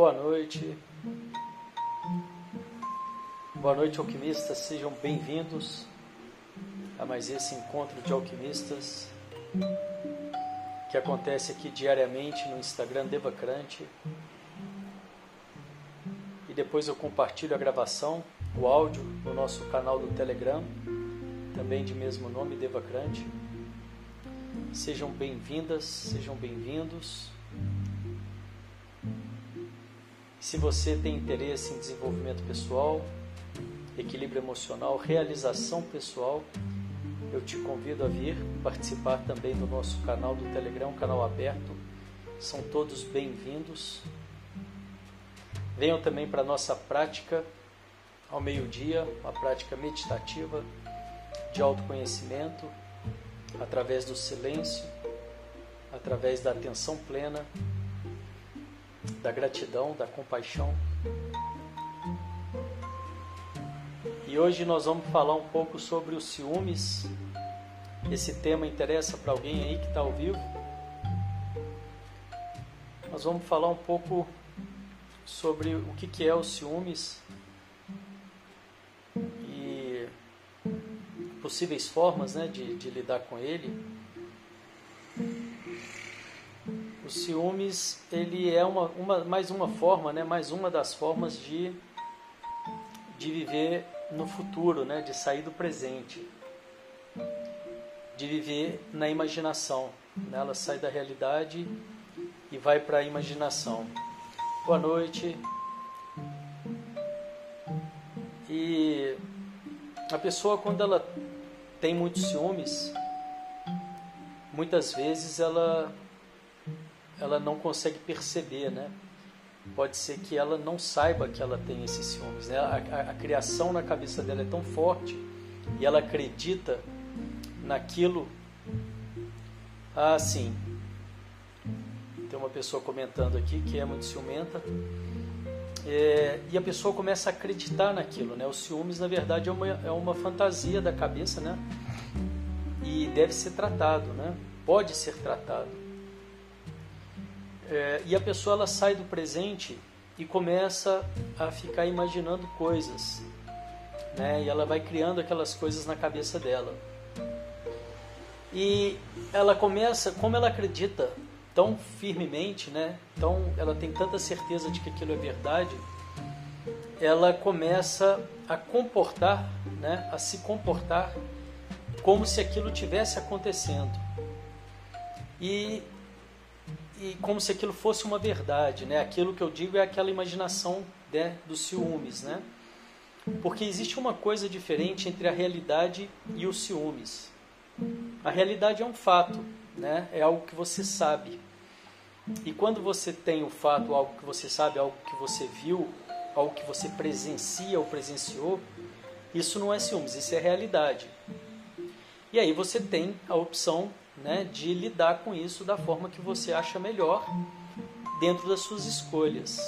Boa noite. Boa noite, alquimistas. Sejam bem-vindos a mais esse encontro de alquimistas que acontece aqui diariamente no Instagram Devacrante. E depois eu compartilho a gravação, o áudio no nosso canal do Telegram, também de mesmo nome, Devacrante. Sejam bem-vindas, sejam bem-vindos. Se você tem interesse em desenvolvimento pessoal, equilíbrio emocional, realização pessoal, eu te convido a vir participar também do nosso canal do Telegram, canal aberto. São todos bem-vindos. Venham também para a nossa prática ao meio-dia, uma prática meditativa de autoconhecimento, através do silêncio, através da atenção plena, da gratidão, da compaixão. E hoje nós vamos falar um pouco sobre os ciúmes. Esse tema interessa para alguém aí que está ao vivo. Nós vamos falar um pouco sobre o que, que é os ciúmes e possíveis formas né, de, de lidar com ele. Ciúmes ele é uma, uma, mais uma forma, né, mais uma das formas de, de viver no futuro, né, de sair do presente, de viver na imaginação. Né? Ela sai da realidade e vai para a imaginação. Boa noite. E a pessoa quando ela tem muitos ciúmes, muitas vezes ela ela não consegue perceber, né? pode ser que ela não saiba que ela tem esses ciúmes. Né? A, a, a, criação na cabeça dela é tão forte e ela acredita naquilo. Assim, tem uma pessoa comentando aqui que é muito ciumenta. É, e a pessoa começa a acreditar naquilo, né? Os ciúmes, na verdade, é uma, é uma fantasia da cabeça, né? E deve ser tratado, né? Pode ser tratado. É, e a pessoa ela sai do presente e começa a ficar imaginando coisas, né? E ela vai criando aquelas coisas na cabeça dela. E ela começa, como ela acredita tão firmemente, né? Então ela tem tanta certeza de que aquilo é verdade, ela começa a comportar, né? A se comportar como se aquilo tivesse acontecendo. E e como se aquilo fosse uma verdade, né? Aquilo que eu digo é aquela imaginação né, dos ciúmes, né? Porque existe uma coisa diferente entre a realidade e os ciúmes. A realidade é um fato, né? É algo que você sabe. E quando você tem o fato, algo que você sabe, algo que você viu, algo que você presencia ou presenciou, isso não é ciúmes, isso é realidade. E aí você tem a opção né, de lidar com isso da forma que você acha melhor dentro das suas escolhas.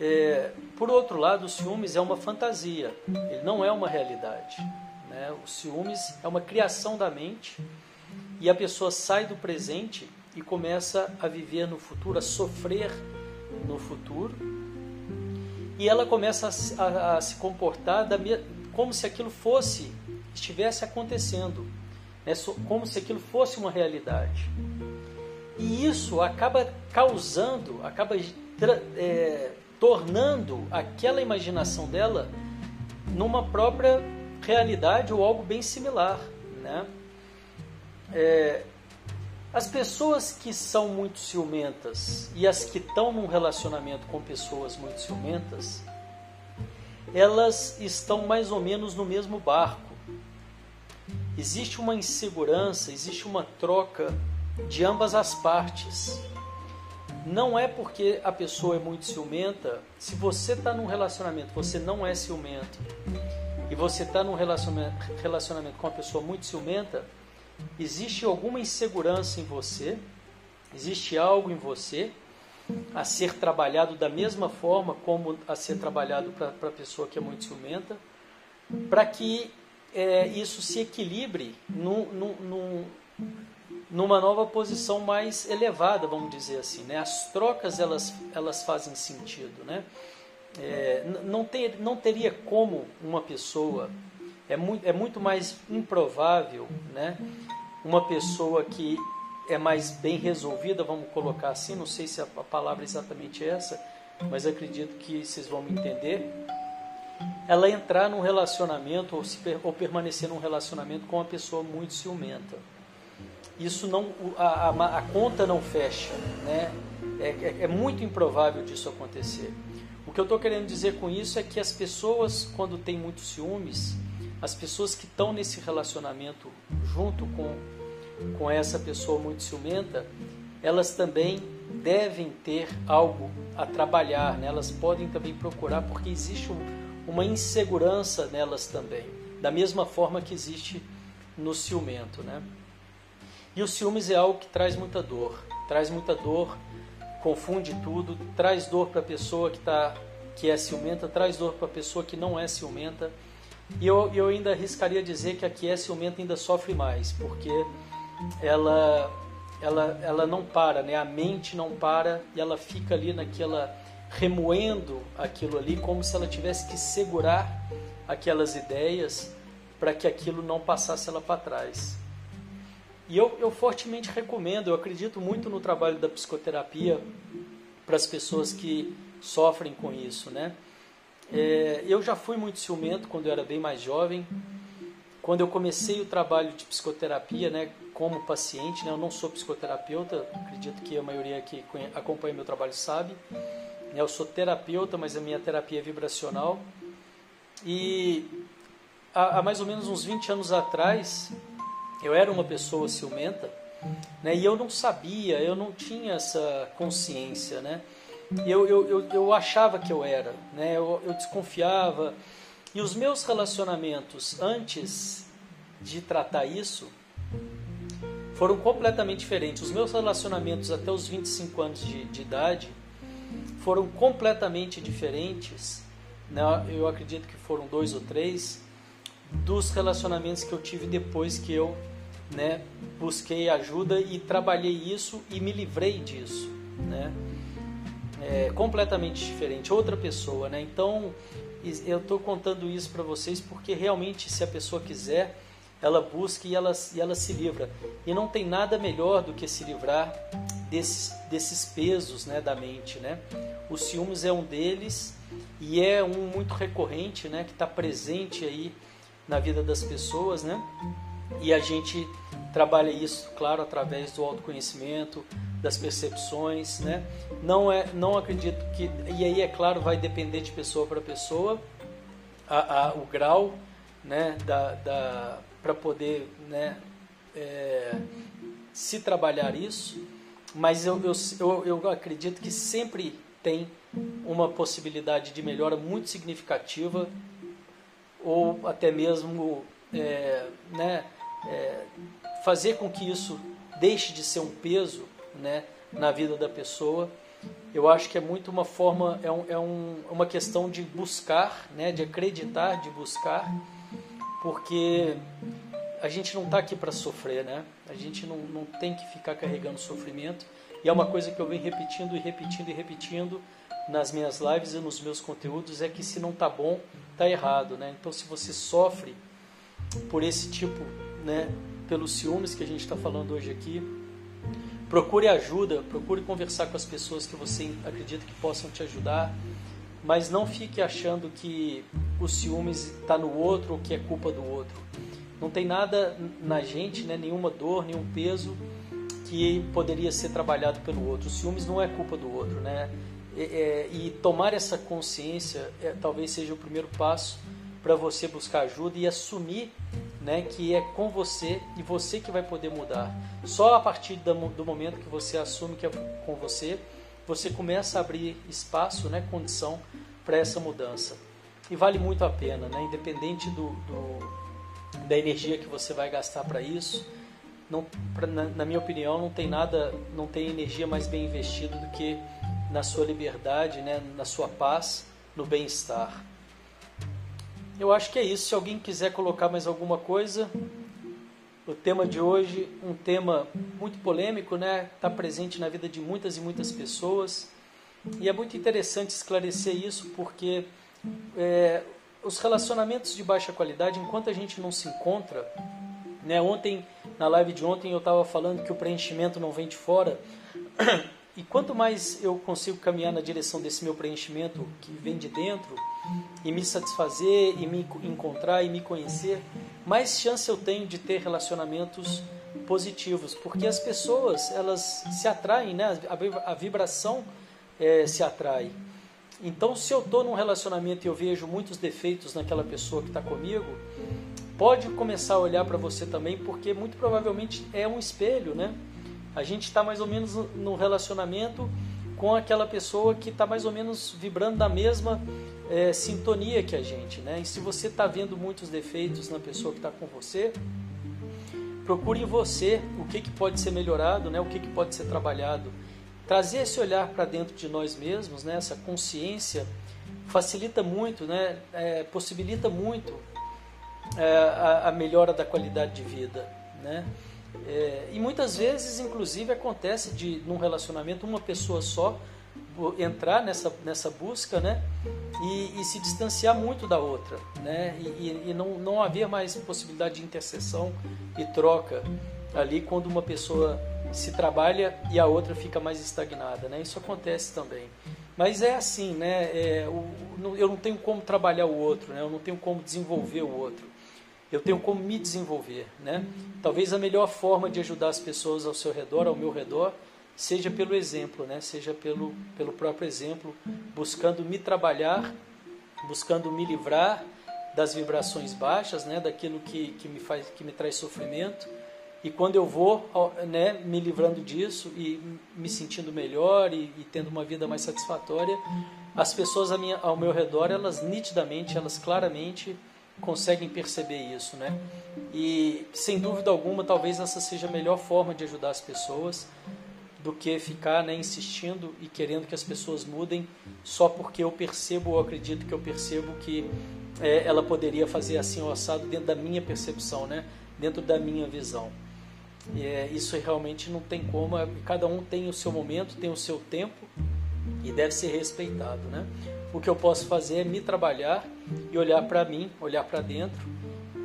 É, por outro lado, o ciúmes é uma fantasia, ele não é uma realidade. Né? O ciúmes é uma criação da mente e a pessoa sai do presente e começa a viver no futuro, a sofrer no futuro, e ela começa a, a, a se comportar da, como se aquilo fosse, estivesse acontecendo né, como se aquilo fosse uma realidade. E isso acaba causando, acaba é, tornando aquela imaginação dela numa própria realidade ou algo bem similar. Né? É, as pessoas que são muito ciumentas e as que estão num relacionamento com pessoas muito ciumentas, elas estão mais ou menos no mesmo barco existe uma insegurança, existe uma troca de ambas as partes. Não é porque a pessoa é muito ciumenta, se você está num relacionamento, você não é ciumento, e você está num relacionamento, com uma pessoa muito ciumenta, existe alguma insegurança em você, existe algo em você a ser trabalhado da mesma forma como a ser trabalhado para a pessoa que é muito ciumenta, para que é, isso se equilibre num, num, numa nova posição mais elevada, vamos dizer assim. Né? As trocas elas, elas fazem sentido. Né? É, não, ter, não teria como uma pessoa, é muito, é muito mais improvável né? uma pessoa que é mais bem resolvida, vamos colocar assim, não sei se a, a palavra é exatamente essa, mas acredito que vocês vão me entender. Ela entrar num relacionamento ou, se, ou permanecer num relacionamento com uma pessoa muito ciumenta isso não a, a, a conta não fecha, né? É, é, é, muito improvável disso acontecer. O que eu estou querendo dizer com isso é que as pessoas, quando têm muitos ciúmes, as pessoas que estão nesse relacionamento junto com, com essa pessoa muito ciumenta, elas também devem ter algo a trabalhar, né? elas podem também procurar, porque existe um, uma insegurança nelas também, da mesma forma que existe no ciumento. Né? E o ciúmes é algo que traz muita dor, traz muita dor, confunde tudo, traz dor para a pessoa que, tá, que é ciumenta, traz dor para a pessoa que não é ciumenta. E eu, eu ainda arriscaria dizer que a que é ciumenta ainda sofre mais, porque ela, ela, ela não para, né? a mente não para e ela fica ali naquela remoendo aquilo ali como se ela tivesse que segurar aquelas ideias para que aquilo não passasse ela para trás. E eu, eu fortemente recomendo, eu acredito muito no trabalho da psicoterapia para as pessoas que sofrem com isso, né? É, eu já fui muito ciumento quando eu era bem mais jovem. Quando eu comecei o trabalho de psicoterapia, né, como paciente, né, eu não sou psicoterapeuta, acredito que a maioria que acompanha meu trabalho sabe. Eu sou terapeuta, mas a minha terapia é vibracional. E há, há mais ou menos uns 20 anos atrás, eu era uma pessoa ciumenta, né? E eu não sabia, eu não tinha essa consciência, né? Eu, eu, eu, eu achava que eu era, né? Eu, eu desconfiava. E os meus relacionamentos antes de tratar isso foram completamente diferentes. Os meus relacionamentos até os 25 anos de, de idade foram completamente diferentes. Né? Eu acredito que foram dois ou três dos relacionamentos que eu tive depois que eu né, busquei ajuda e trabalhei isso e me livrei disso, né? É completamente diferente, outra pessoa, né? Então, eu estou contando isso para vocês porque realmente, se a pessoa quiser, ela busca e ela, e ela se livra. E não tem nada melhor do que se livrar desses, desses pesos né, da mente, né? O ciúmes é um deles e é um muito recorrente, né? Que está presente aí na vida das pessoas, né? E a gente trabalha isso, claro, através do autoconhecimento, das percepções, né? Não é, não acredito que e aí é claro vai depender de pessoa para pessoa a, a, o grau, né? Da, da para poder, né? É, se trabalhar isso, mas eu, eu, eu, eu acredito que sempre tem uma possibilidade de melhora muito significativa ou até mesmo é, né, é, fazer com que isso deixe de ser um peso né, na vida da pessoa. Eu acho que é muito uma forma, é, um, é um, uma questão de buscar, né, de acreditar, de buscar, porque a gente não está aqui para sofrer, né? A gente não, não tem que ficar carregando sofrimento. E é uma coisa que eu venho repetindo e repetindo e repetindo nas minhas lives e nos meus conteúdos é que se não está bom, está errado, né? Então se você sofre por esse tipo né, pelos ciúmes que a gente está falando hoje aqui. Procure ajuda, procure conversar com as pessoas que você acredita que possam te ajudar, mas não fique achando que o ciúmes está no outro ou que é culpa do outro. Não tem nada na gente, né, nenhuma dor, nenhum peso que poderia ser trabalhado pelo outro. O ciúmes não é culpa do outro, né? É, é, e tomar essa consciência é, talvez seja o primeiro passo para você buscar ajuda e assumir né, que é com você e você que vai poder mudar. Só a partir do momento que você assume que é com você, você começa a abrir espaço, né, condição para essa mudança. E vale muito a pena, né, independente do, do da energia que você vai gastar para isso. Não, pra, na, na minha opinião, não tem nada, não tem energia mais bem investida do que na sua liberdade, né, na sua paz, no bem-estar. Eu acho que é isso. Se alguém quiser colocar mais alguma coisa, o tema de hoje, um tema muito polêmico, né? Está presente na vida de muitas e muitas pessoas. E é muito interessante esclarecer isso porque é, os relacionamentos de baixa qualidade, enquanto a gente não se encontra, né? Ontem, na live de ontem, eu estava falando que o preenchimento não vem de fora. E quanto mais eu consigo caminhar na direção desse meu preenchimento que vem de dentro, e me satisfazer, e me encontrar, e me conhecer, mais chance eu tenho de ter relacionamentos positivos, porque as pessoas elas se atraem, né? a vibração é, se atrai. Então, se eu estou num relacionamento e eu vejo muitos defeitos naquela pessoa que está comigo, pode começar a olhar para você também, porque muito provavelmente é um espelho, né? A gente está mais ou menos no relacionamento com aquela pessoa que está mais ou menos vibrando da mesma é, sintonia que a gente, né? E se você está vendo muitos defeitos na pessoa que está com você, procure em você o que, que pode ser melhorado, né? O que, que pode ser trabalhado. Trazer esse olhar para dentro de nós mesmos, né? Essa consciência facilita muito, né? É, possibilita muito é, a, a melhora da qualidade de vida, né? É, e muitas vezes, inclusive, acontece de num relacionamento uma pessoa só entrar nessa, nessa busca, né? E, e se distanciar muito da outra, né? E, e, não, não haver mais possibilidade de intercessão e troca ali quando uma pessoa se trabalha e a outra fica mais estagnada, né? Isso acontece também. Mas é assim, né? É, o, eu não tenho como trabalhar o outro, né? Eu não tenho como desenvolver o outro eu tenho como me desenvolver, né? Talvez a melhor forma de ajudar as pessoas ao seu redor, ao meu redor, seja pelo exemplo, né? Seja pelo, pelo próprio exemplo, buscando me trabalhar, buscando me livrar das vibrações baixas, né? Daquilo que, que me faz, que me traz sofrimento. E quando eu vou, né, me livrando disso e me sentindo melhor e, e tendo uma vida mais satisfatória, as pessoas minha, ao meu redor, elas nitidamente, elas claramente conseguem perceber isso, né? E sem dúvida alguma, talvez essa seja a melhor forma de ajudar as pessoas do que ficar né, insistindo e querendo que as pessoas mudem só porque eu percebo ou acredito que eu percebo que é, ela poderia fazer assim o assado dentro da minha percepção, né? Dentro da minha visão. É, isso realmente não tem como, é, cada um tem o seu momento, tem o seu tempo e deve ser respeitado, né? O que eu posso fazer é me trabalhar e olhar para mim, olhar para dentro,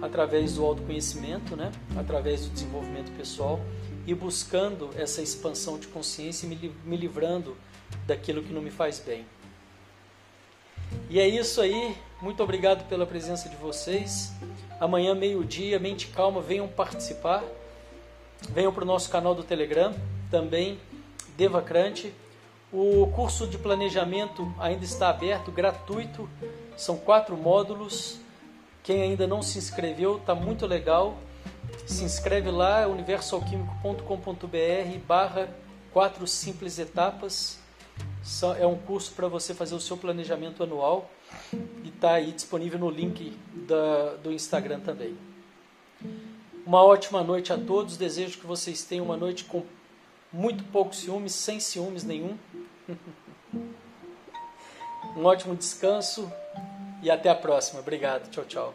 através do autoconhecimento, né? através do desenvolvimento pessoal e buscando essa expansão de consciência e me livrando daquilo que não me faz bem. E é isso aí. Muito obrigado pela presença de vocês. Amanhã, meio-dia, mente calma, venham participar. Venham para o nosso canal do Telegram, também Devacrante. O curso de planejamento ainda está aberto, gratuito. São quatro módulos. Quem ainda não se inscreveu, está muito legal. Se inscreve lá, universalquímico.com.br barra quatro simples etapas. É um curso para você fazer o seu planejamento anual e está aí disponível no link da, do Instagram também. Uma ótima noite a todos. Desejo que vocês tenham uma noite com muito pouco ciúmes, sem ciúmes nenhum. um ótimo descanso e até a próxima. Obrigado. Tchau, tchau.